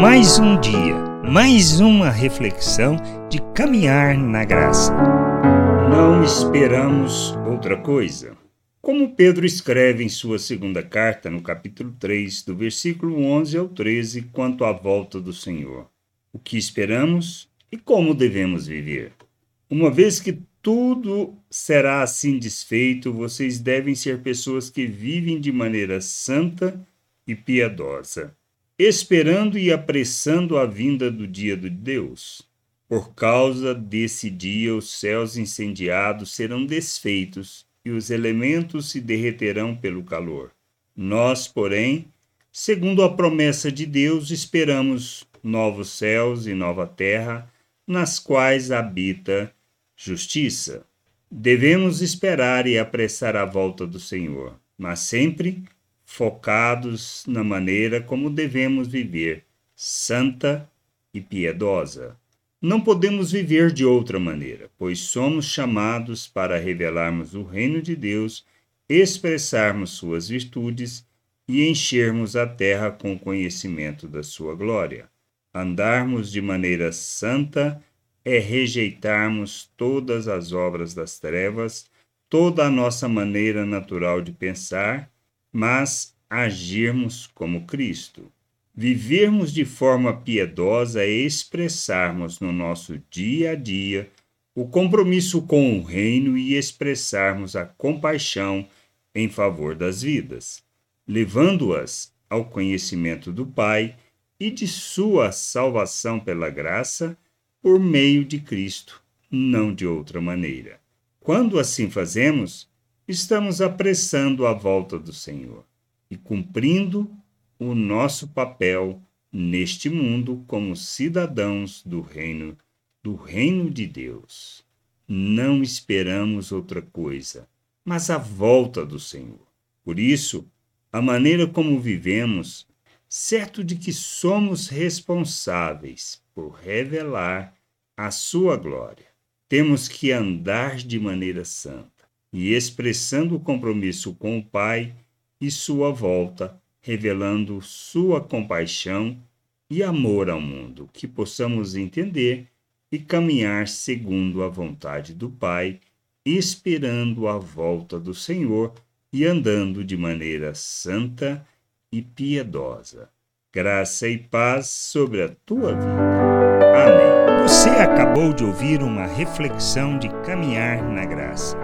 Mais um dia, mais uma reflexão de caminhar na graça. Não esperamos outra coisa. Como Pedro escreve em sua segunda carta, no capítulo 3, do versículo 11 ao 13, quanto à volta do Senhor. O que esperamos e como devemos viver. Uma vez que tudo será assim desfeito, vocês devem ser pessoas que vivem de maneira santa e piedosa, esperando e apressando a vinda do dia de Deus. Por causa desse dia, os céus incendiados serão desfeitos e os elementos se derreterão pelo calor. Nós, porém, segundo a promessa de Deus, esperamos novos céus e nova terra, nas quais habita justiça. Devemos esperar e apressar a volta do Senhor, mas sempre focados na maneira como devemos viver, santa e piedosa. Não podemos viver de outra maneira, pois somos chamados para revelarmos o reino de Deus, expressarmos suas virtudes e enchermos a terra com o conhecimento da sua glória. Andarmos de maneira santa é rejeitarmos todas as obras das trevas, toda a nossa maneira natural de pensar, mas agirmos como Cristo. Vivermos de forma piedosa é expressarmos no nosso dia a dia o compromisso com o Reino e expressarmos a compaixão em favor das vidas, levando-as ao conhecimento do Pai e de sua salvação pela graça por meio de Cristo, não de outra maneira. Quando assim fazemos, estamos apressando a volta do Senhor e cumprindo o nosso papel neste mundo como cidadãos do reino do reino de Deus. Não esperamos outra coisa, mas a volta do Senhor. Por isso, a maneira como vivemos certo de que somos responsáveis por revelar a sua glória. Temos que andar de maneira santa e expressando o compromisso com o Pai e sua volta, revelando sua compaixão e amor ao mundo, que possamos entender e caminhar segundo a vontade do Pai, esperando a volta do Senhor e andando de maneira santa e piedosa. Graça e paz sobre a tua vida. Amém. Você acabou de ouvir uma reflexão de caminhar na graça.